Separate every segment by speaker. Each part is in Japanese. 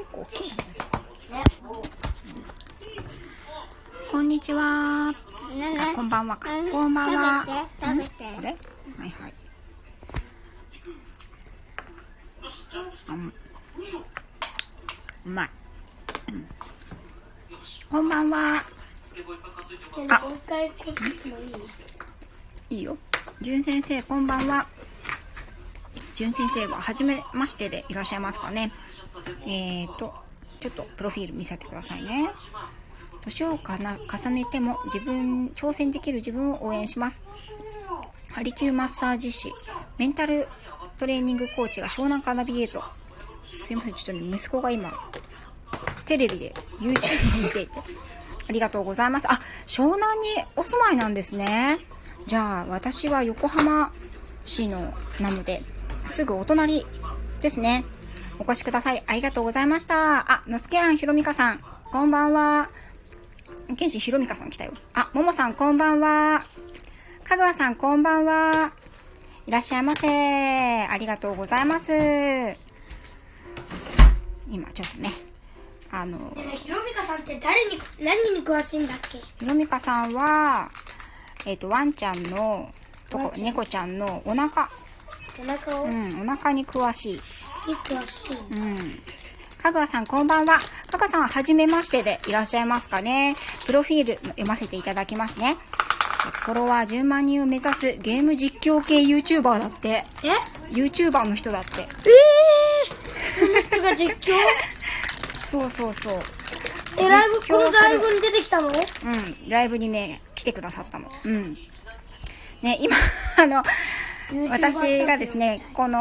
Speaker 1: 結構大きいんこんにちは。あこんばんは。かこんばんは
Speaker 2: 食べて。
Speaker 1: これ？はいはい。うん。うまい、うん。こんばんは。あ
Speaker 2: もう一回こいい？
Speaker 1: いいよ。じゅん先生、こんばんは。じゅん先生は、はじめましてでいらっしゃいますかね。えーと、ちょっとプロフィール見せてくださいね。年をかな重ねても自分、挑戦できる自分を応援します。ハリキューマッサージ師、メンタルトレーニングコーチが湘南からナビゲート。すいません、ちょっとね、息子が今、テレビで YouTube を見ていて。ありがとうございます。あ、湘南にお住まいなんですね。じゃあ、私は横浜市のなので、すぐお隣ですね。お越しください。ありがとうございました。あ、のすけあんひろみかさん、こんばんは。けんしひろみかさん来たよ。あ、ももさん、こんばんは。かぐわさん、こんばんは。いらっしゃいませ。ありがとうございます。今、ちょっとね、あの、
Speaker 2: ひろみかさんって誰に何に詳しいんだっけ？
Speaker 1: ひろみかさんは、えっ、と、ワンちゃんの、とこ、猫ちゃんのお腹、
Speaker 2: お腹を？に
Speaker 1: うん、お腹に詳しい。うん。かぐわさん、こんばんは。かぐわさんは、はじめましてでいらっしゃいますかね。プロフィール読ませていただきますね。フォロワー10万人を目指すゲーム実況系 YouTuber だって。
Speaker 2: え
Speaker 1: ？YouTuber の人だって。
Speaker 2: えその人が実況？
Speaker 1: そうそうそう。
Speaker 2: えライブこのライブに出てきたの？
Speaker 1: うん、ライブにね、来てくださったの。うん。ね、今、あの、私がですね、この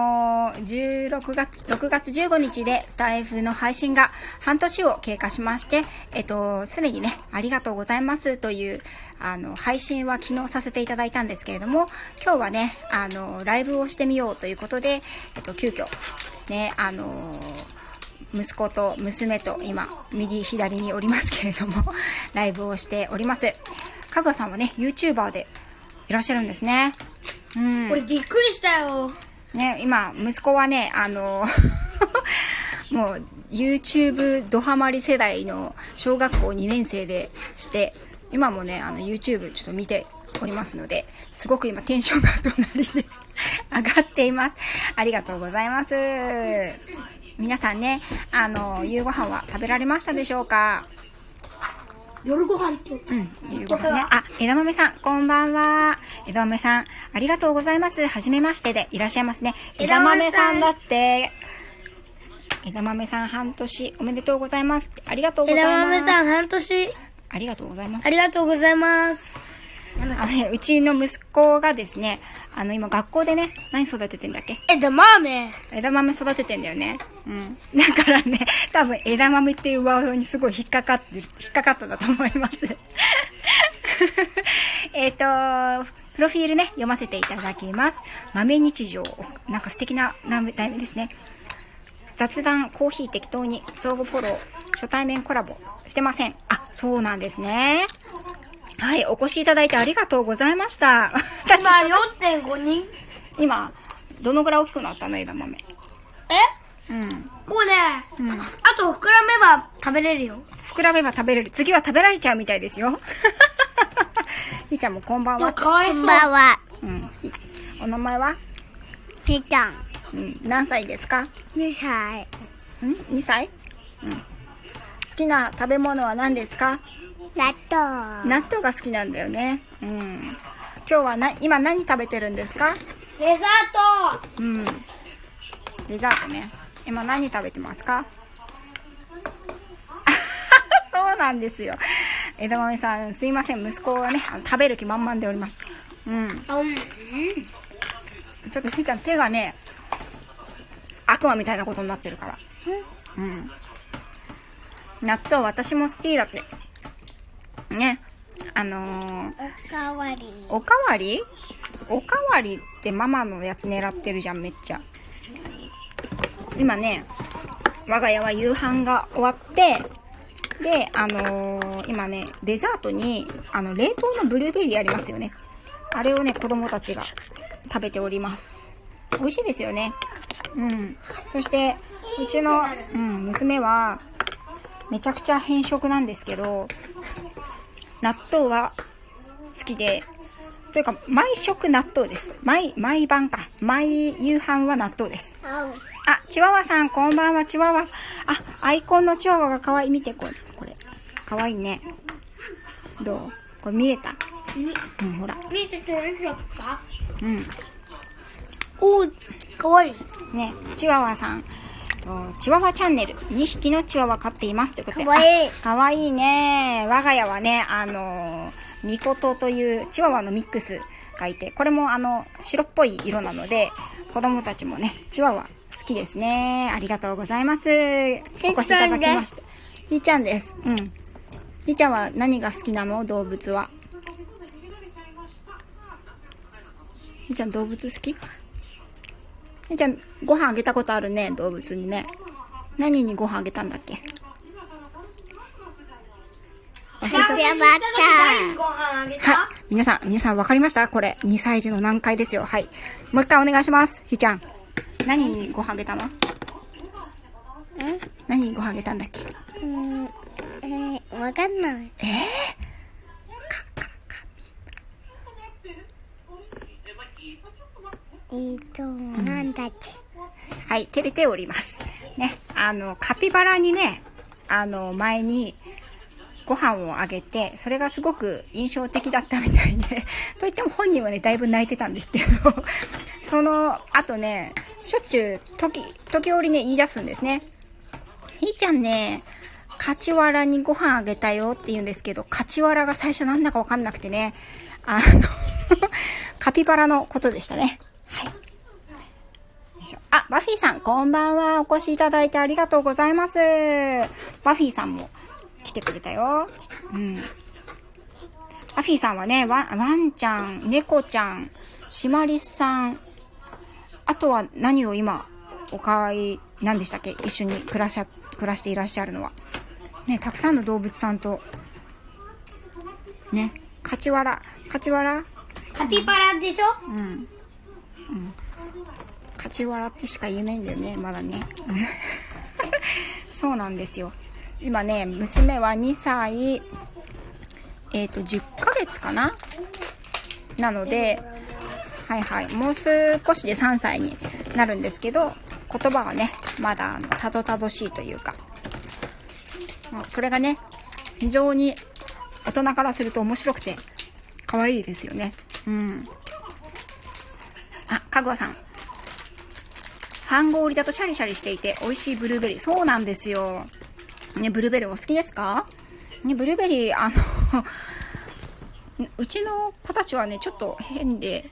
Speaker 1: 16月、6月15日でスタイフの配信が半年を経過しまして、えっと、すでにね、ありがとうございますという、あの、配信は昨日させていただいたんですけれども、今日はね、あの、ライブをしてみようということで、えっと、急遽ですね、あの、息子と娘と今、右左におりますけれども、ライブをしております。かぐわさんはね、YouTuber でいらっしゃるんですね。うん。
Speaker 2: 俺びっくりしたよ
Speaker 1: ね、今、息子はね、あの、もう、YouTube ドハマり世代の小学校2年生でして、今もね、あの、YouTube ちょっと見ておりますので、すごく今テンションが隣で 上がっています。ありがとうございます。皆さんね、あの、夕ご飯は食べられましたでしょうか？
Speaker 2: 夜ご飯って
Speaker 1: うん、夕ご飯ね。あ、枝豆さん、こんばんは。枝豆さん、ありがとうございます。はじめましてでいらっしゃいますね。枝
Speaker 2: 枝豆さん
Speaker 1: 豆さんだって。枝豆さん、半年おめでとうございます。ありがとうござい
Speaker 2: 枝
Speaker 1: ます。
Speaker 2: 豆さん半年
Speaker 1: ありがとうございます。
Speaker 2: ありがとうございます
Speaker 1: あのね、うちの息子がですね、あの、今学校でね、何育ててんだっけ？
Speaker 2: 枝豆
Speaker 1: 枝豆育ててんだよね。うん。だからね、多分枝豆っていうワードにすごい引っかかってる、引っかかったんだと思います。えっと、プロフィールね、読ませていただきます。豆日常。なんか素敵な題名ですね。雑談、コーヒー適当に、相互フォロー、初対面コラボしてません。あ、そうなんですね。はい、お越しいただいてありがとうございました。私、
Speaker 2: 今4.5人？
Speaker 1: 今、どのぐらい大きくなったの枝豆。
Speaker 2: え？
Speaker 1: うん。
Speaker 2: もうね
Speaker 1: うん。
Speaker 2: あと膨らめば食べれるよ
Speaker 1: 膨らめば食べれる。次は食べられちゃうみたいですよ。ひーちゃんもこんばんは。
Speaker 2: かわいそう
Speaker 3: は。
Speaker 1: うん。お名前は？
Speaker 3: ぴーちゃん。
Speaker 1: うん。何歳ですか
Speaker 3: ？2歳。
Speaker 1: ん ?2 歳？うん。好きな食べ物は何ですか？
Speaker 3: 納豆。
Speaker 1: 納豆が好きなんだよね。うん。今日はな、今何食べてるんですか？
Speaker 2: デザート
Speaker 1: うん。デザートね。今何食べてますか？そうなんですよ。枝豆さん、すいません。息子はね、食べる気満々でおります。うん。
Speaker 2: あうん
Speaker 1: ちょっとひーちゃん手がね、悪魔みたいなことになってるから。うん。納豆私も好きだって。ね。あのー、
Speaker 3: おかわり。
Speaker 1: おかわりおかわりってママのやつ狙ってるじゃん、めっちゃ。今ね、我が家は夕飯が終わって、で、あのー今ね、デザートに、あの、冷凍のブルーベリーありますよね。あれをね、子供たちが食べております。美味しいですよね。うん。そして、うちの、うん、娘は、めちゃくちゃ偏食なんですけど、納豆は好きで、というか、毎食納豆です。毎、毎晩か。毎夕飯は納豆です。あ、チワワさん、こんばんは、チワワ。あ、アイコンのチワワが可愛い。見て、これ。これ。可愛いね。どう？これ見れた？うん、ほら。
Speaker 2: 見せてるか
Speaker 1: うん。
Speaker 2: おー、かわいい。
Speaker 1: ね、チワワさん。とチワワチャンネル。2匹のチワワ飼っています。ということで。
Speaker 2: かわいい
Speaker 1: あかわいいね。我が家はね、あの、ミコトというチワワのミックスがいて、これもあの、白っぽい色なので、子供たちもね、チワワ好きですね。ありがとうございます。お越しいただきました。ひーちゃんです。うん。ひーちゃんは何が好きなの？動物は。ひーちゃん動物好き？ひーちゃん、ご飯あげたことあるね、動物にね。何にご飯あげたんだっけ？忘れちゃった。
Speaker 3: やばっ
Speaker 2: ご飯あげ
Speaker 1: はい
Speaker 2: た。
Speaker 1: 皆さん、皆さん分かりました？これ、2歳児の難解ですよ。はい。もう一回お願いします。ひーちゃん。何にご飯あげたの？何にご飯あげたんだっけ？
Speaker 3: たうん、えー、わかんない。
Speaker 1: えー、か、か、か。
Speaker 3: えーと、なんだっけ？
Speaker 1: はい、照れております。ね、あの、カピバラにね、あの、前に、ご飯をあげて、それがすごく印象的だったみたいで、といっても本人はね、だいぶ泣いてたんですけど、その後ね、しょっちゅう、時、時折ね、言い出すんですね。ひーちゃんね、カチワラにご飯あげたよって言うんですけど、カチワラが最初なんだかわかんなくてね、あの、カピバラのことでしたね。しょあ、バフィーさん、こんばんは。お越しいただいてありがとうございます。バフィーさんも来てくれたよ。ちうん。バフィーさんはね、ワンワンちゃん、猫ちゃん、シマリスさん、あとは何を今、おかい、何でしたっけ？一緒に暮らしゃ、暮らしていらっしゃるのは。ね、たくさんの動物さんと、ね、カチワラ、カチワラ？
Speaker 2: カピバラでしょ？
Speaker 1: うん。うん。勝ち笑ってしか言えないんだよね、まだね。そうなんですよ。今ね、娘は2歳、えっ、と、10ヶ月かな？なので、はいはい、もう少しで3歳になるんですけど、言葉がね、まだ、あの、たどたどしいというか、まそれがね、非常に大人からすると面白くて、可愛いですよね。うん。あ、かぐわさん。半氷だとシャリシャリしていて美味しいブルーベリー。そうなんですよ。ね、ブルーベリーお好きですか？ね、ブルーベリー、あの、うちの子たちはね、ちょっと変で、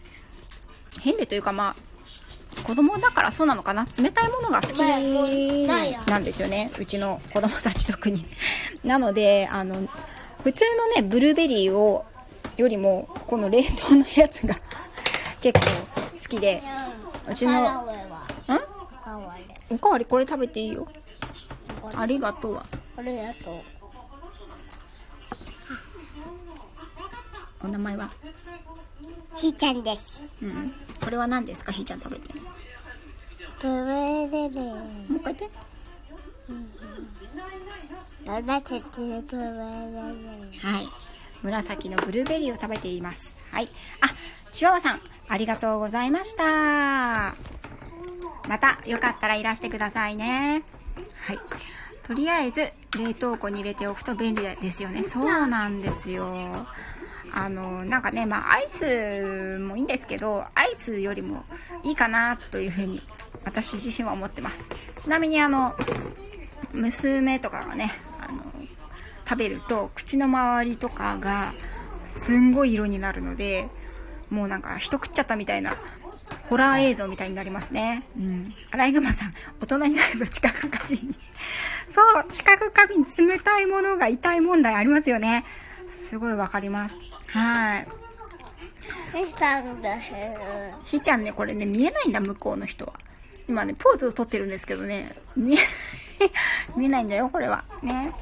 Speaker 1: 変でというかまあ、子供だからそうなのかな？冷たいものが好きなんですよね。うちの子供たち特に。なので、あの、普通のね、ブルーベリーを、よりも、この冷凍のやつが結構好きで、うちの、おかわりこれ食べていいよ。ありがとうは。
Speaker 3: これだと。
Speaker 1: お名前は？
Speaker 3: ひーちゃんです。
Speaker 1: うん。これは何ですか？ひーちゃん食べて。
Speaker 3: ブーベリー。
Speaker 1: もう一回言って。
Speaker 3: 紫のブーベリー？
Speaker 1: はい。紫のブルーベリーを食べています。はい。あ、チワワさん、ありがとうございました。また、よかったらいらしてくださいね。はい。とりあえず、冷凍庫に入れておくと便利ですよね。そうなんですよ。あの、なんかね、まあ、アイスもいいんですけど、アイスよりもいいかなというふうに、私自身は思ってます。ちなみに、あの、娘とかがね、あの、食べると口の周りとかがすんごい色になるのでもうなんか人食っちゃったみたいなホラー映像みたいになりますね。うん。アライグマさん大人になると知覚過敏に。そう知覚過敏冷たいものが痛い問題ありますよね。すごいわかります。はい。
Speaker 3: ひーさんだ。
Speaker 1: ひーちゃんねこれね見えないんだ向こうの人は。今ねポーズをとってるんですけどね。見え 見えないんだよこれは。ね。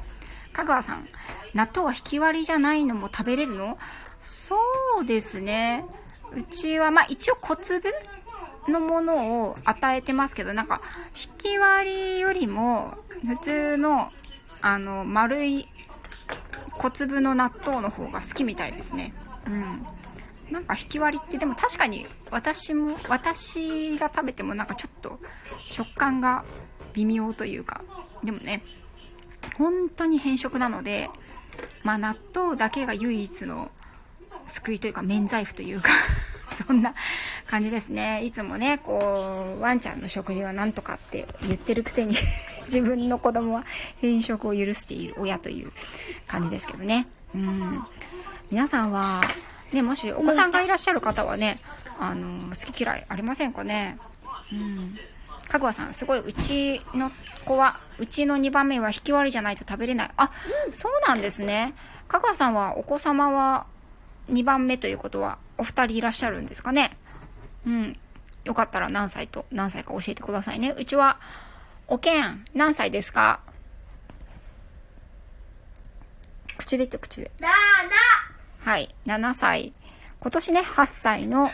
Speaker 1: 香川さん納豆は引き割りじゃないのも食べれるの？そうですねうちはまあ一応小粒のものを与えてますけど、なんか、引き割りよりも、普通の、あの、丸い小粒の納豆の方が好きみたいですね。うん。なんか引き割りって、でも確かに私も、私が食べてもなんかちょっと食感が微妙というか、でもね、本当に変色なので、まあ納豆だけが唯一の救いというか免罪符というかそんな感じですね。いつもね、こう、ワンちゃんの食事は何とかって言ってるくせに 自分の子供は変色を許している親という感じですけどね。うん。皆さんは、ね、もしお子さんがいらっしゃる方はね、あの、好き嫌いありませんかね？うん。かぐわさん、すごい、うちの子は、うちの2番目は引き割りじゃないと食べれない。あ、そうなんですね。かぐわさんは、お子様は2番目ということは、お二人いらっしゃるんですかね？うん。よかったら何歳と何歳か教えてくださいね。うちは、おけん、何歳ですか？口で言って口で。
Speaker 2: な
Speaker 1: はい、7歳。今年ね、8歳の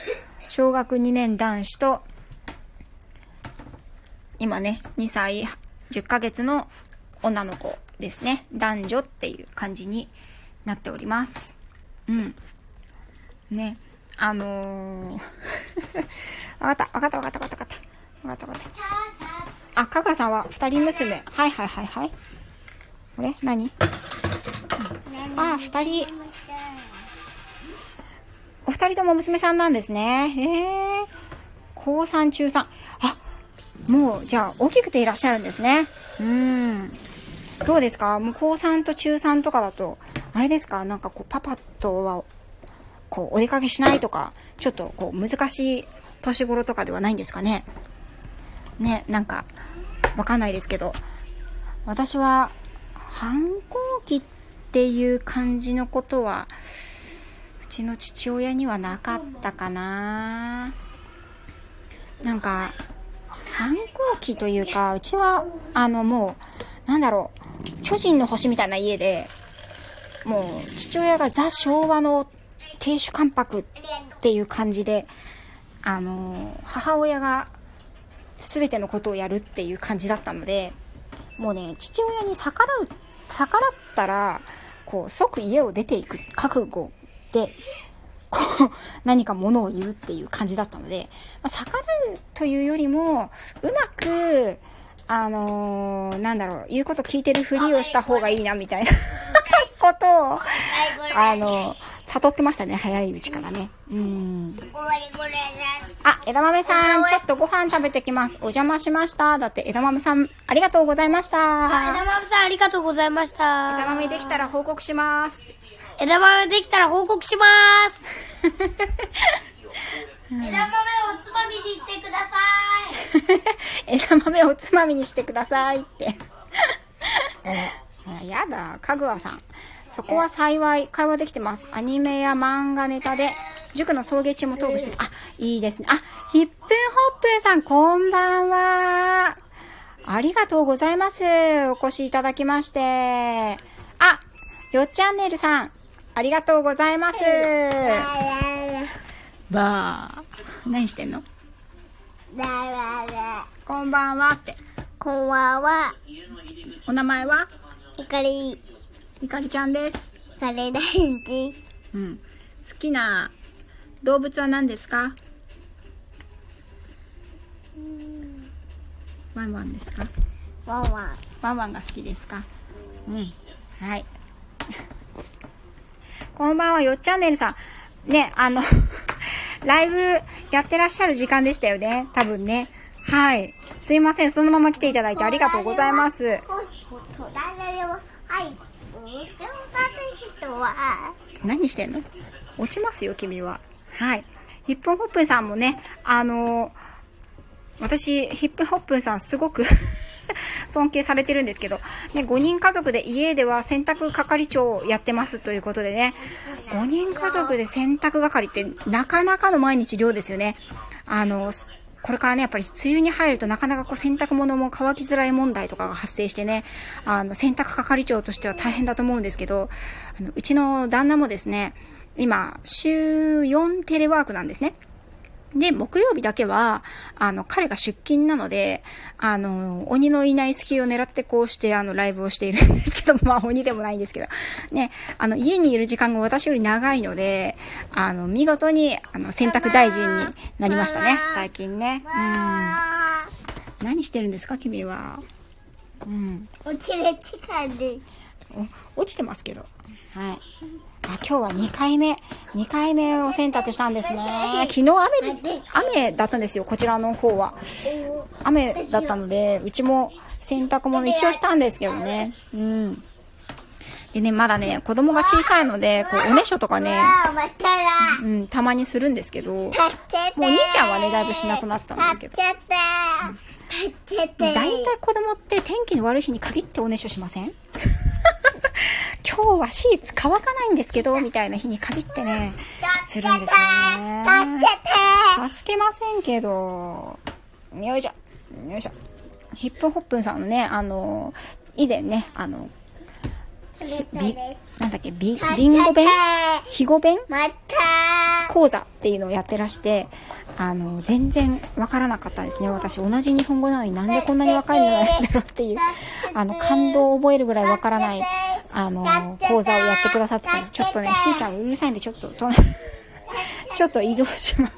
Speaker 1: 小学2年男子と、今ね、2歳10ヶ月の女の子ですね。男女っていう感じになっております。うん。ね、あのー、わかった、わかった、わかった、わかった、わかった。わかった、わかった。あ、かがさんは二人娘。はいはいはいはい。これ？何？あ、二人。お二人とも娘さんなんですね。へえ。高3、中3。あ、もう、じゃあ、大きくていらっしゃるんですね。うーん。どうですか？もう高3と中3とかだと、あれですか？なんかこう、パパとは、こう、お出かけしないとか、ちょっとこう、難しい年頃とかではないんですかね。ね、なんか、わかんないですけど、私は、反抗期っていう感じのことは、うちの父親にはなかったかななんか、反抗期というか、うちは、あの、もう、なんだろう、巨人の星みたいな家で、もう、父親がザ・昭和の亭主関白っていう感じで、あの、母親が全てのことをやるっていう感じだったので、もうね、父親に逆らう、逆らったら、こう、即家を出ていく覚悟で、こう、何か物を言うっていう感じだったので、まあ、逆らうというよりも、うまく、あのーなんだろう、言うこと聞いてるふりをした方がいいな、みたいなことを、あの悟ってましたね、早いうちからね。うん。あ、枝豆さん、ちょっとご飯食べてきます。お邪魔しました。だって、枝豆さん、ありがとうございました。
Speaker 2: 枝豆さんありがとうございました。
Speaker 1: 枝豆できたら報告します。
Speaker 2: 枝豆できたら報告します。枝豆をおつまみにしてください。
Speaker 1: 枝豆をおつまみにしてくださいって。あやだ、かぐわさん。そこは幸い会話できてます。アニメや漫画ネタで、塾の送迎中もトークしてあ、いいですね。あ、ヒップンホップンさん、こんばんは。ありがとうございます。お越しいただきまして。あ、よっチャンネルさん、ありがとうございます。ばー。何してんの？こんばんはって。
Speaker 3: こんばんは。
Speaker 1: お名前は？
Speaker 3: ひかり、
Speaker 1: ゆかりちゃんです。
Speaker 3: ひかり大好
Speaker 1: うん。好きな動物は何ですか？ワンワンですか？
Speaker 3: ワンワン。
Speaker 1: ワンワンが好きですか？うん。はい。こんばんは、よっチャンネルさん。ね、あの、ライブやってらっしゃる時間でしたよね。多分ね。はい。すいません。そのまま来ていただいてありがとうございます。何してんの？落ちますよ、君は。はい。ヒップホップンさんもね、あの私、ヒップホップンさんすごく 尊敬されてるんですけど、ね、5人家族で家では洗濯係長をやってますということでね、5人家族で洗濯係ってなかなかの毎日量ですよね。あの、これからね、やっぱり梅雨に入るとなかなかこう洗濯物も乾きづらい問題とかが発生してね、あの、洗濯係長としては大変だと思うんですけど、あのうちの旦那もですね、今、週4テレワークなんですね。で、木曜日だけは、あの、彼が出勤なので、あの、鬼のいない隙を狙ってこうして、あの、ライブをしているんですけど、まあ、鬼でもないんですけど、ね、あの、家にいる時間が私より長いので、あの、見事に、あの、洗濯大臣になりましたね、最近ね。
Speaker 3: あ
Speaker 1: うん。何してるんですか、君は。うん。
Speaker 3: ー落ちる時間で
Speaker 1: 落ちてますけど。はい。あ、今日は2回目、2回目を洗濯したんですね。昨日雨で、雨だったんですよ、こちらの方は。雨だったので、うちも洗濯物一応したんですけどね。うん。でね、まだね、子供が小さいので、こう、おねしょとかね。うん、たまにするんですけど、もう兄ちゃんはね、だいぶしなくなったんですけど。大体子供って天気の悪い日に限っておねしょしません？今日はシーツ乾かないんですけど、みたいな日に限ってね、するんですよね。
Speaker 3: 助けて。
Speaker 1: 助けませんけど、よいしょ、よいしょ。ヒップホップンさんのね、あの、以前ね、あの、び、なんだっけ、ビ、ビンゴ弁？肥後弁？
Speaker 3: また。
Speaker 1: 講座っていうのをやってらして、あの、全然わからなかったですね。私、同じ日本語なのになんでこんなにわかんないんだろうっていう、あの、感動を覚えるぐらいわからない、あの、講座をやってくださってたんです。ちょっとね、ひーちゃんうるさいんで、ちょっと、とちょっと移動します。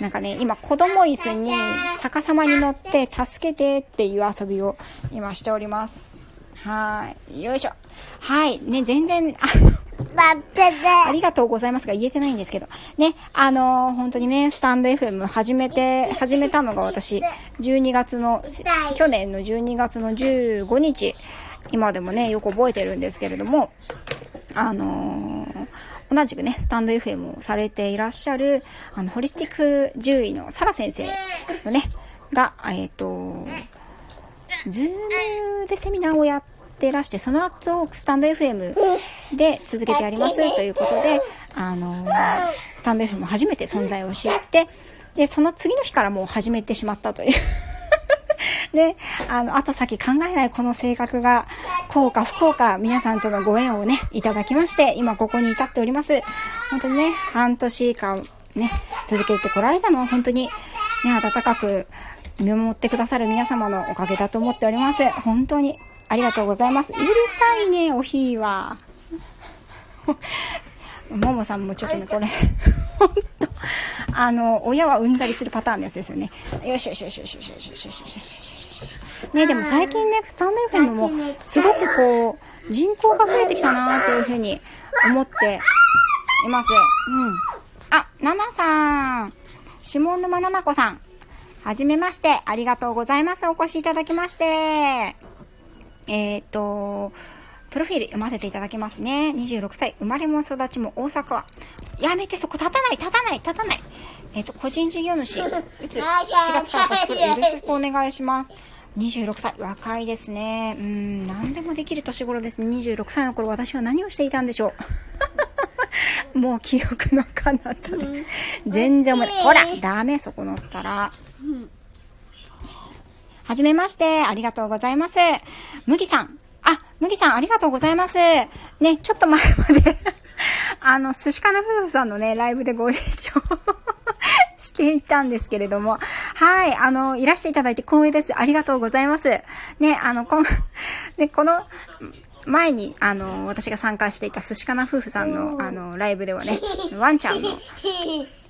Speaker 1: なんかね、今子供椅子に逆さまに乗って助けてっていう遊びを今しております。はい。よいしょ。はい。ね、全然、あの、
Speaker 3: 助けて。
Speaker 1: ありがとうございますが言えてないんですけど。ね、あのー本当にね、スタンド FM 始めて、始めたのが私、12月の、去年の12月の15日、今でもね、よく覚えてるんですけれども、あのー同じくね、スタンド FM をされていらっしゃる、あの、ホリスティック獣医のサラ先生のね、が、えっ、と、ズームでセミナーをやってらして、その後、スタンド FM で続けてやりますということで、あのースタンド FM も初めて存在を知って、で、その次の日からもう始めてしまったという。で、あの、後先考えないこの性格が、こうか不幸か、皆さんとのご縁をね、いただきまして、今ここに至っております。本当にね、半年間ね、続けてこられたのは本当に、ね、温かく見守ってくださる皆様のおかげだと思っております。本当にありがとうございます。うるさいね、おひーは。ももさんもちょっとね、これ、ほんと、あの、親はうんざりするパターンのやつですよね。よしよしよしよしよしよしよしよしよしよしよしね、でも最近ね、スタンド FM も、すごくこう、人口が増えてきたなっていうふうに思っています。うん。あ、ナナさん。下沼ナナ子さん。はじめまして。ありがとうございます。お越しいただきまして。えっ、と、プロフィール読ませていただきますね。26歳、生まれも育ちも大阪。やめて、そこ立たない、立たない、立たない。えっ、と、個人事業主、うつ、4月から年来るよろしくお願いします。26歳、若いですね。うん、何でもできる年頃ですね。26歳の頃、私は何をしていたんでしょう。もう記憶の彼方で。全然思い出ほら、ダメ、そこ乗ったら。はじめまして、ありがとうございます。麦さん。あ、麦さん、ありがとうございます。ね、ちょっと前まで、あの、寿司かな夫婦さんのね、ライブでご一緒 していたんですけれども、はい、あの、いらしていただいて光栄です。ありがとうございます。ね、あの、こん、ね、この、前に、あの、私が参加していた寿司かな夫婦さんの、あの、ライブではね、ワンちゃんの、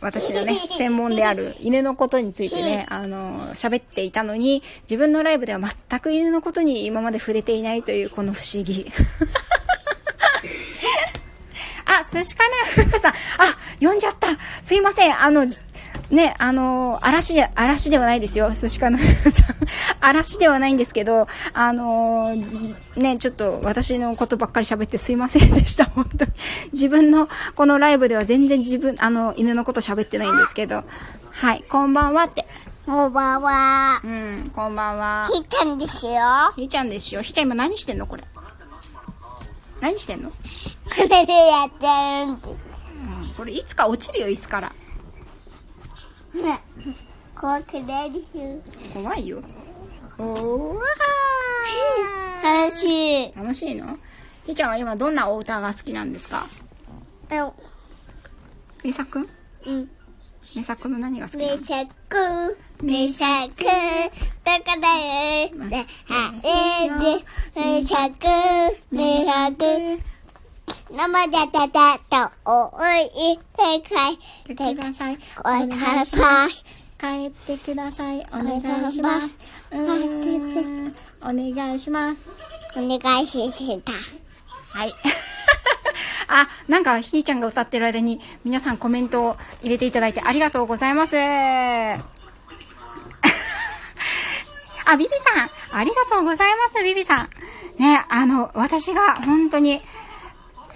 Speaker 1: 私のね、専門である犬のことについてね、あの、喋っていたのに、自分のライブでは全く犬のことに今まで触れていないというこの不思議。あ、寿司かな夫婦さん。あ、呼んじゃった。すいません。あの、ね、あの、嵐で、嵐ではないですよ。寿司かな夫婦さん。嵐ではないんですけど、あの、じね、ちょっと私のことばっかり喋ってすいませんでした。本当に。自分のこのライブでは全然自分、あの、犬のこと喋ってないんですけど。はい、こんばんはって。
Speaker 3: こんばんは。
Speaker 1: うん、こんばんは。
Speaker 3: ひーちゃんですよ。
Speaker 1: ひーちゃんですよ。ひーちゃん今何してんの？これ。何してんの？
Speaker 3: これでやってるんです。
Speaker 1: うん、これいつか落ちるよ、椅子から。
Speaker 3: 怖くないですよ。
Speaker 1: 怖いよ。おーわ
Speaker 3: 楽しい。
Speaker 1: ー楽しいの？ひーちゃんは今どんなお歌が好きなんですか？
Speaker 3: うん。
Speaker 1: みさくん？
Speaker 3: うん。
Speaker 1: メサクの何が好き
Speaker 3: め
Speaker 1: なの？
Speaker 3: さく、めさく、だからえー、で、はえー、で、めさく、めさく、生だだだと、おい、世界、
Speaker 1: 帰ってください。
Speaker 3: お願いします。
Speaker 1: 帰ってください。お願いします。お願いします。
Speaker 3: お願いしした。
Speaker 1: はい。あ、なんか、ひーちゃんが歌ってる間に、皆さんコメントを入れていただいてありがとうございます。あ、ビビさん、ありがとうございます、ビビさん。ね、あの、私が本当に、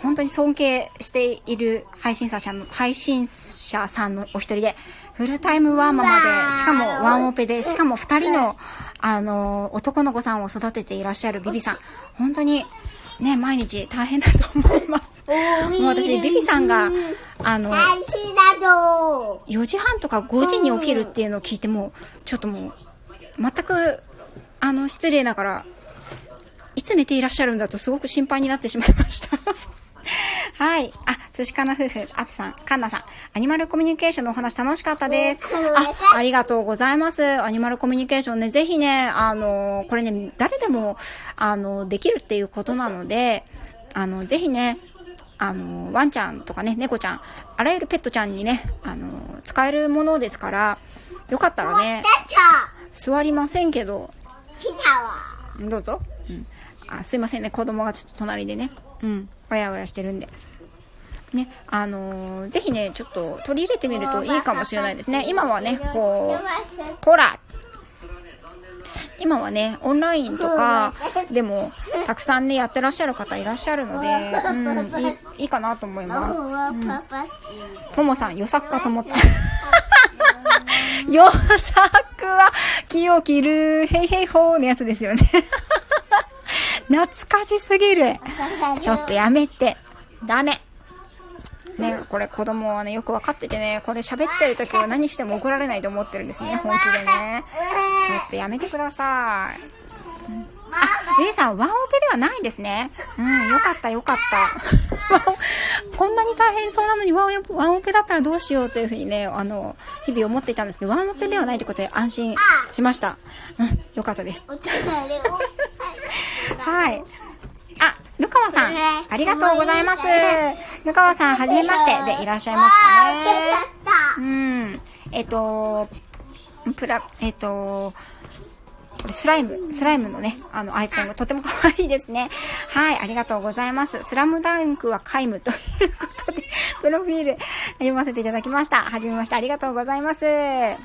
Speaker 1: 本当に尊敬している配信者さんの、配信者さんのお一人で、フルタイムワンママで、しかもワンオペで、しかも二人の、あの、男の子さんを育てていらっしゃるビビさん。本当に、ね、毎日大変だと思います。もう私、ビビさんが、あの、
Speaker 3: 大事だぞ
Speaker 1: 4時半とか5時に起きるっていうのを聞いても、ちょっともう、全く、あの、失礼ながら、いつ寝ていらっしゃるんだとすごく心配になってしまいました。はい。あ、寿司かな夫婦、あつさん、かんなさん、アニマルコミュニケーションのお話楽しかったです。あ、ありがとうございます。アニマルコミュニケーションね、ぜひね、あの、これね、誰でも、あの、できるっていうことなので、あの、ぜひね、あの、ワンちゃんとかね、猫ちゃん、あらゆるペットちゃんにね、あの、使えるものですから、よかったらね、座りませんけど。どうぞ。うん。あ、すいませんね、子供がちょっと隣でね、うん、わやわやしてるんで。ね、あのーぜひね、ちょっと取り入れてみるといいかもしれないですね。今はね、こう、こら今はね、オンラインとかでも、たくさんね、やってらっしゃる方いらっしゃるので、うん、いいいいかなと思います。ももさん、予作かと思った。予作は木を切る、へいへいほーのやつですよね。懐かしすぎる。ちょっとやめて。ダメ。ね、これ子供はね、よくわかっててね、これ喋ってる時は何しても怒られないと思ってるんですね、本気でね。ちょっとやめてください。あ、ゆいさん、ワンオペではないんですね。うん、よかった、よかった。こんなに大変そうなのにワンオワンオペだったらどうしようというふうにね、あの、日々思っていたんですけど、ワンオペではないということで安心しました。うん、よかったです。はい。あ、ルカワさん、ありがとうございます。ルカワさん、はじめましてでいらっしゃいますかね。うん。えっと、プラ、えっと、これスライム、スライムのね、あのアイコンがとても可愛いですね。はい、ありがとうございます。スラムダンクは皆無ということで、プロフィール読ませていただきました。はじめまして、ありがとうございます。うん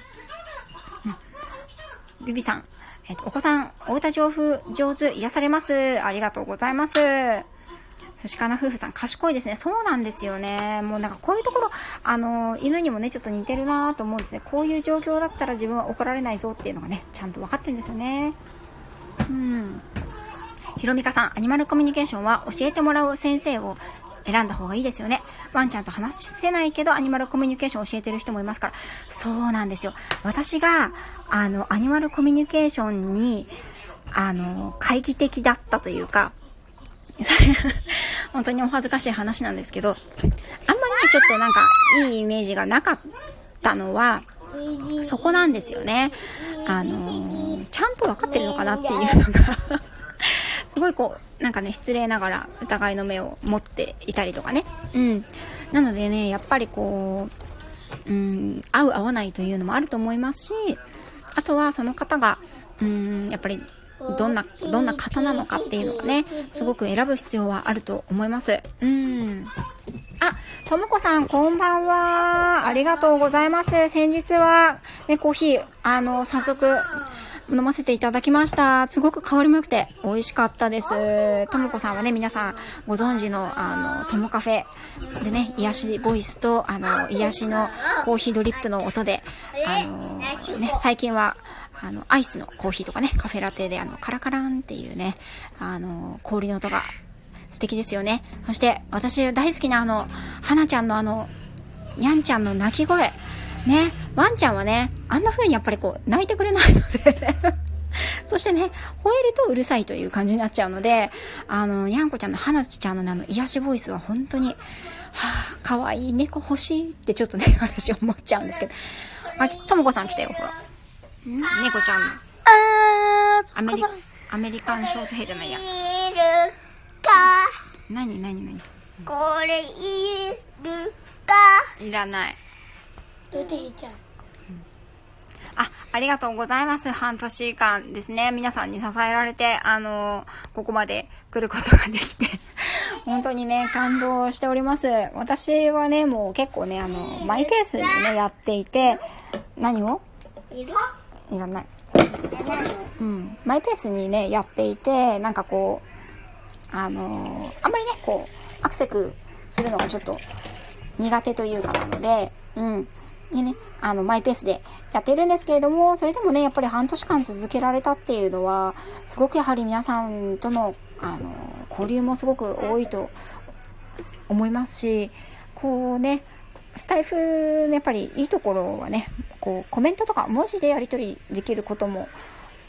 Speaker 1: ビビさん、えっと、お子さん、お歌上手、上手、癒されます。ありがとうございます。寿司かな夫婦さん、賢いですね。そうなんですよね。もうなんかこういうところ、あの、犬にもね、ちょっと似てるなと思うんですね。こういう状況だったら自分は怒られないぞっていうのがね、ちゃんと分かってるんですよね。うん。ひろみかさん、アニマルコミュニケーションは教えてもらう先生を選んだ方がいいですよね。ワンちゃんと話せないけど、アニマルコミュニケーションを教えてる人もいますから。そうなんですよ。私が、あの、アニマルコミュニケーションに、あの、懐疑的だったというか、本当にお恥ずかしい話なんですけど、あんまりね、ちょっとなんか、いいイメージがなかったのは、そこなんですよね。あのちゃんと分かってるのかなっていうのが すごいこう、なんかね、失礼ながら疑いの目を持っていたりとかね。うん。なのでね、やっぱりこう、うん、合う合わないというのもあると思いますし、あとはその方が、うん、やっぱり、どんな、どんな方なのかっていうのがね、すごく選ぶ必要はあると思います。うん。あ、ともこさん、こんばんは。ありがとうございます。先日は、ね、コーヒー、あの、早速、飲ませていただきました。すごく香りも良くて、美味しかったです。ともこさんはね、皆さんご存知の、あの、ともカフェでね、癒しボイスと、あの、癒しのコーヒードリップの音で、あの、ね、最近は、あの、アイスのコーヒーとかね、カフェラテで、あの、カラカランっていうね、あの、氷の音が素敵ですよね。そして、私大好きなあの、花ちゃんのあの、にゃんちゃんの鳴き声。ね、ワンちゃんはね、あんな風にやっぱりこう、泣いてくれないので そしてね、吠えるとうるさいという感じになっちゃうので、あの、にゃんこちゃんの花ちゃんのね、あの、癒しボイスは本当に、はあ、かわいい猫欲しいってちょっとね、私思っちゃうんですけど。あ、ともこさん来たよ、ほら。猫ちゃんの。
Speaker 2: あー、
Speaker 1: アメリアメリカンショートヘイじゃないや。
Speaker 3: いるか？
Speaker 1: なになになに
Speaker 3: これいるか？
Speaker 1: いらない。
Speaker 2: どうやって引いちゃう
Speaker 1: あ、ありがとうございます。半年間ですね。皆さんに支えられて、あのここまで来ることができて、本当にね、感動しております。私はね、もう結構ね、あの、マイペースにね、やっていて、何を？
Speaker 3: い
Speaker 1: らない。うん。マイペースにね、やっていて、なんかこう、あのあんまりね、こう、アクセクするのがちょっと苦手というかなので、うん。でね、あの、マイペースでやってるんですけれども、それでもね、やっぱり半年間続けられたっていうのは、すごくやはり皆さんとの、あの、交流もすごく多いと思いますし、こうね、スタイフのやっぱりいいところはね、こうコメントとか文字でやり取りできることも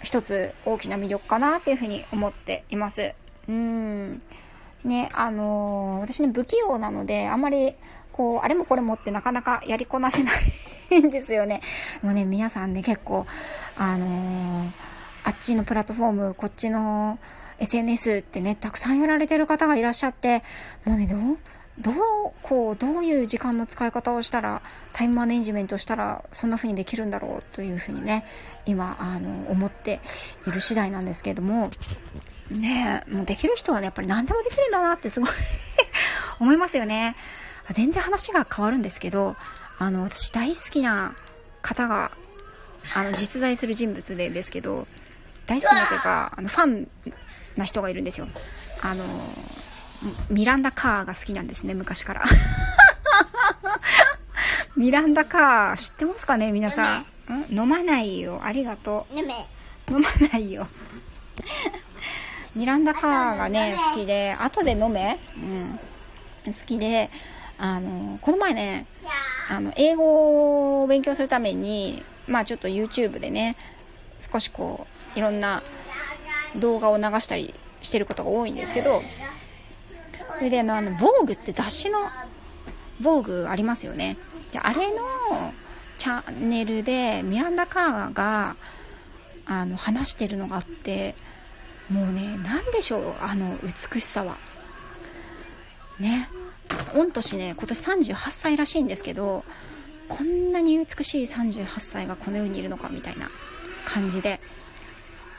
Speaker 1: 一つ大きな魅力かなっていうふうに思っています。うん。ね、あのー私ね、不器用なので、あんまり、こう、あれもこれもってなかなかやりこなせないんですよね。もうね、皆さんね、結構、あのーあっちのプラットフォーム、こっちの SNS ってね、たくさんやられてる方がいらっしゃって、もうね、どう、どう、こう、どういう時間の使い方をしたら、タイムマネジメントしたら、そんな風にできるんだろうという風にね、今、あの、思っている次第なんですけれども、ね、もうできる人はね、やっぱり何でもできるんだなってすごい 思いますよね。あ全然話が変わるんですけど、あの、私大好きな方が、あの、実在する人物でですけど、大好きなというか、あの、ファンな人がいるんですよ。あの、ミランダ・カーが好きなんですね、昔から。ミランダ・カー、知ってますかね、皆さん？ん？飲まないよ。ありがとう。飲まないよ。ミランダ・カーがね、好きで、後で飲めうん。好きで、あの、この前ね、あの、英語を勉強するために、まあちょっと YouTube でね、少しこう、いろんな動画を流したりしてることが多いんですけど、それであの、あの、Vogue って雑誌の Vogue ありますよね。であれのチャンネルでミランダ・カーが、あの、話してるのがあって、もうね、なんでしょう、あの、美しさは。ね。御年ね、今年38歳らしいんですけど、こんなに美しい38歳がこの世にいるのかみたいな感じで、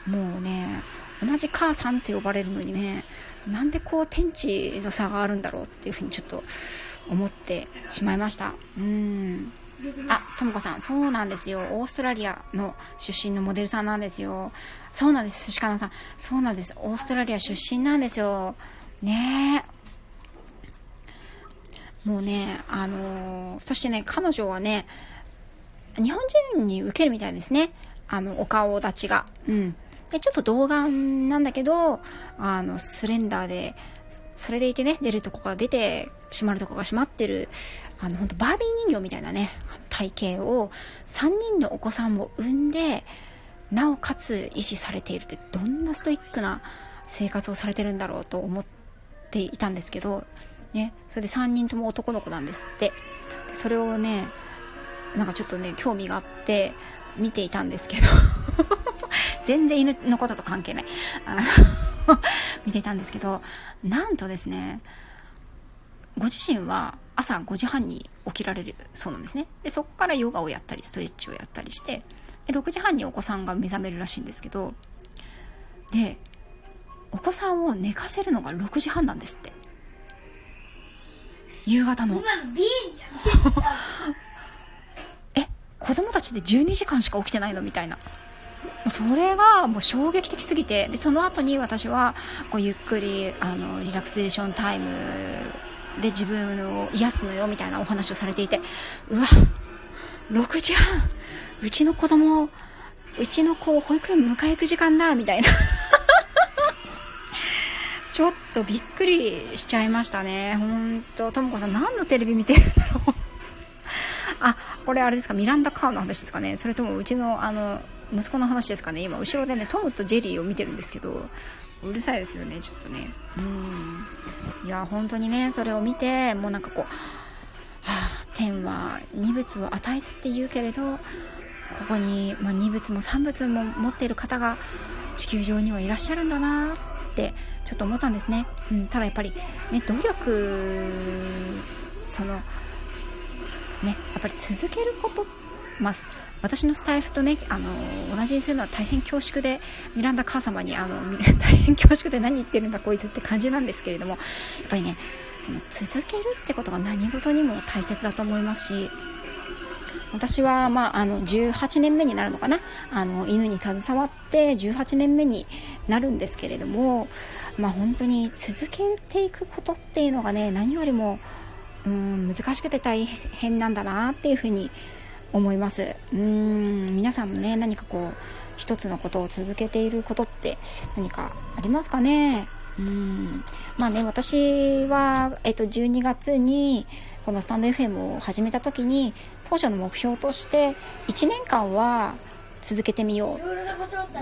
Speaker 1: もうね、同じ母さんって呼ばれるのにね、なんでこう天地の差があるんだろうっていうふうにちょっと思ってしまいました。うん。あ、ともこさん、そうなんですよ。オーストラリアの出身のモデルさんなんですよ。そうなんです、寿司かなさん。そうなんです。オーストラリア出身なんですよ。ねえ。もうね、あのーそしてね、彼女はね、日本人に受けるみたいですね。あの、お顔立ちが。うん。で、ちょっと童顔なんだけど、あの、スレンダーで、それでいてね、出るとこが出て、閉まるとこが閉まってる、あの、本当バービー人形みたいなね、体型を、3人のお子さんを産んで、なおかつ維持されているって、どんなストイックな生活をされてるんだろうと思っていたんですけど、ね、それで3人とも男の子なんですって。それをね、なんかちょっとね、興味があって見ていたんですけど、全然犬のことと関係ない。見ていたんですけど、なんとですね、ご自身は朝5時半に起きられるそうなんですね。で、そこからヨガをやったり、ストレッチをやったりして、で、6時半にお子さんが目覚めるらしいんですけど、で、お子さんを寝かせるのが6時半なんですって。夕方の。え子供たちで12時間しか起きてないの？みたいな。それがもう衝撃的すぎて。でその後に私はこうゆっくりあのリラクゼーションタイムで自分を癒すのよみたいなお話をされていて。うわ6時半。うちの子供うちの子を保育園迎え行く時間だ。みたいなちょっとびっくりしちゃいましたね。本当ともこさん何のテレビ見てるんだろう。あ、これあれですか、ミランダ・カーの話ですかね。それともうちの、あの、息子の話ですかね。今、後ろでね、トムとジェリーを見てるんですけど、うるさいですよねちょっとね。うん。いや本当にねそれを見てもうなんかこう、はあ、天は二物を与えずって言うけれどここに、まあ、二物も三物も持っている方が地球上にはいらっしゃるんだなってちょっと思ったんですね、うん、ただやっぱりね努力そのねやっぱり続けることまあ私のスタイフとね、あの、同じにするのは大変恐縮で、ミランダ母様に、あの、大変恐縮で何言ってるんだこいつって感じなんですけれども、やっぱりね、その続けるってことが何事にも大切だと思いますし、私は、まあ、あの、18年目になるのかな。あの、犬に携わって18年目になるんですけれども、まあ、本当に続けていくことっていうのがね、何よりも、うん、難しくて大変なんだなっていうふうに思います。うん皆さんもね何かこう一つのことを続けていることって何かありますかね？うん。まあね私は、えっと、12月にこのスタンド FM を始めた時に当初の目標として1年間は続けてみよ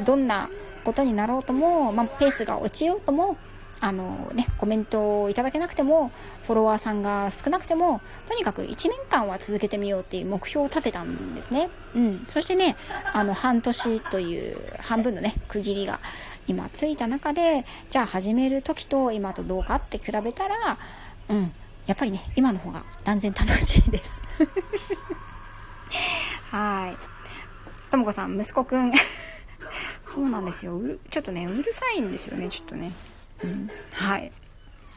Speaker 1: うどんなことになろうとも、まあ、ペースが落ちようともあのね、コメントをいただけなくても、フォロワーさんが少なくても、とにかく1年間は続けてみようっていう目標を立てたんですね。うん。そしてね、あの、半年という半分のね、区切りが今ついた中で、じゃあ始める時と今とどうかって比べたら、うん。やっぱりね、今の方が断然楽しいです。はい。ともこさん、息子くん そうなんですよ。ちょっとね、うるさいんですよね、ちょっとね。うん、はい。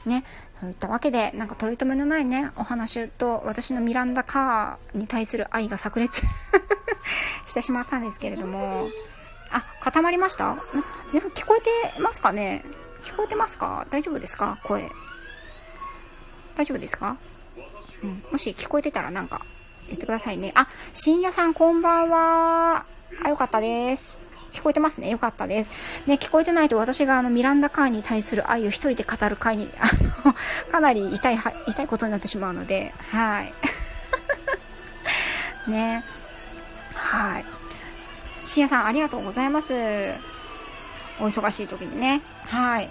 Speaker 1: ね、そういったわけで、なんか取り留めのないね、お話と私のミランダ・カーに対する愛が炸裂 してしまったんですけれども、あ、固まりました？皆さん聞こえてますかね？聞こえてますか？大丈夫ですか？声。大丈夫ですか？うん。もし聞こえてたらなんか言ってくださいね。あ、深夜さんこんばんは。あ、よかったです。聞こえてますね。よかったです。ね、聞こえてないと私があのミランダカーに対する愛を一人で語る会に、あの、かなり痛い、痛いことになってしまうので、はい。ね。はい。しやさん、ありがとうございます。お忙しい時にね。はい。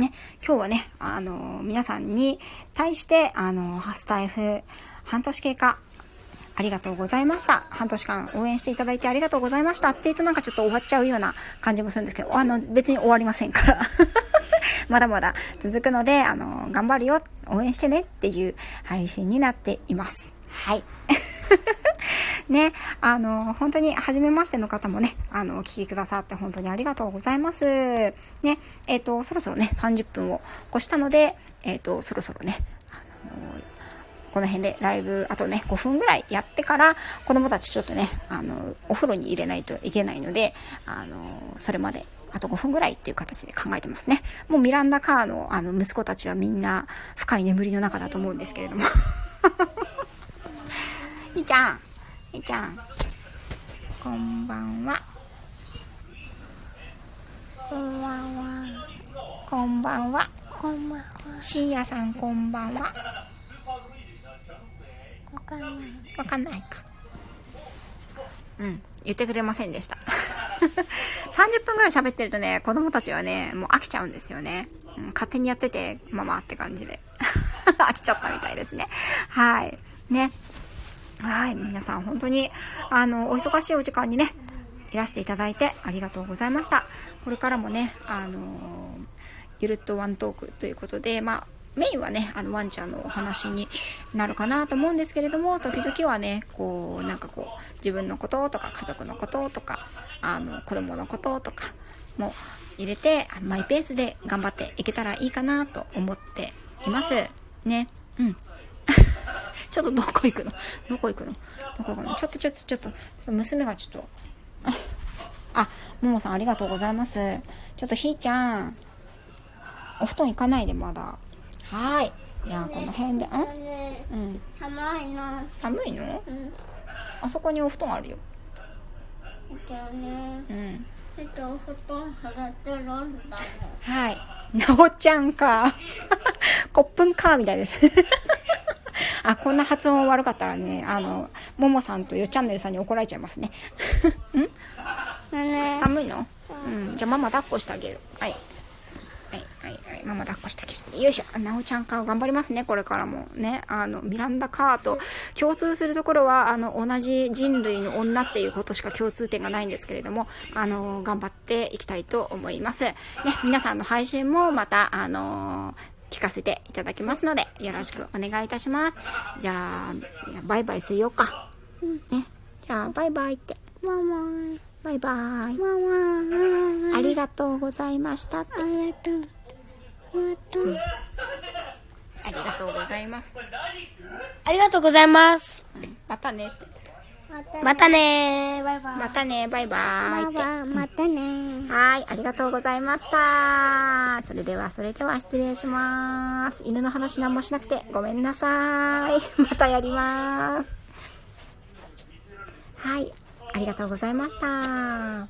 Speaker 1: ね、今日はね、あの、皆さんに対して、あの、スタイフ半年経過ありがとうございました。半年間応援していただいてありがとうございましたって言うとなんかちょっと終わっちゃうような感じもするんですけど、あの、別に終わりませんから。まだまだ続くので、あの、頑張るよ、応援してねっていう配信になっています。はい。ね、あの、本当に初めましての方もね、あの、お聞きくださって本当にありがとうございます。ね、えっ、ー、と、そろそろね、30分を越したので、えっ、ー、と、そろそろね、あのこの辺でライブ、あとね、5分ぐらいやってから、子供たちちょっとね、あの、お風呂に入れないといけないので、あの、それまで、あと5分ぐらいっていう形で考えてますね。もうミランダカーの、あの、息子たちはみんな深い眠りの中だと思うんですけれども。いいちゃん、ちゃん、こんばんは。こんばんは。こんばんは。こんばんは。しーやさん、こんばんは。
Speaker 3: わかんない。
Speaker 1: わかんないか。うん。言ってくれませんでした。30分ぐらい喋ってるとね、子供たちはね、もう飽きちゃうんですよね。うん、勝手にやってて、ママって感じで。飽きちゃったみたいですね。はい。ね。はい。皆さん本当に、あの、お忙しいお時間にね、いらしていただいてありがとうございました。これからもね、あのゆるっとワントークということで、まあ、メインはね、あのワンちゃんのお話になるかなと思うんですけれども、時々はね、こう、なんかこう、自分のこととか家族のこととか、あの、子供のこととかも入れて、マイペースで頑張っていけたらいいかなと思っています。ね。うん。ちょっとどこ行くの？どこ行くの？どこ行くの？ちょっとちょっとちょっと、娘がちょっと、あ、ももさんありがとうございます。ちょっとひーちゃん、お布団行かないでまだ。はい。じゃあこの辺で、ん、
Speaker 3: うん。寒いの。
Speaker 1: 寒いの？
Speaker 3: うん。
Speaker 1: あそこにお布団あるよ。
Speaker 3: だよね。
Speaker 1: うん。
Speaker 3: ちょっとお布団払ってるんだ。
Speaker 1: はい。なおちゃんか。コップンカーみたいです。あ、こんな発音悪かったらね、あの、ももさんとよチャンネルさんに怒られちゃいますね。ん？
Speaker 3: ね
Speaker 1: 寒いの？うん。じゃあママ抱っこしてあげる。はい。はい、ママ抱っこしてあげる。よいしょ。なおちゃん顔頑張りますね、これからも。ね。あの、ミランダカーと共通するところは、あの、同じ人類の女っていうことしか共通点がないんですけれども、あの、頑張っていきたいと思います。ね、皆さんの配信もまた、あの聞かせていただきますので、よろしくお願いいたします。じゃあ、バイバイしようか。ね。じゃあ、バイバイって。
Speaker 3: ママ、
Speaker 1: バイバイ。
Speaker 3: ママ、
Speaker 1: ありがとうございましたって。
Speaker 3: ありがとう。また。
Speaker 1: ありがとうございます。
Speaker 2: ありがとうございます。
Speaker 1: またねって。
Speaker 2: またねバイバイ。
Speaker 1: またね、バイバイって。
Speaker 3: バイバイ、またね。
Speaker 1: はい、ありがとうございました。それでは、それでは失礼します。犬の話何もしなくてごめんなさい。またやります。はい、ありがとうございました。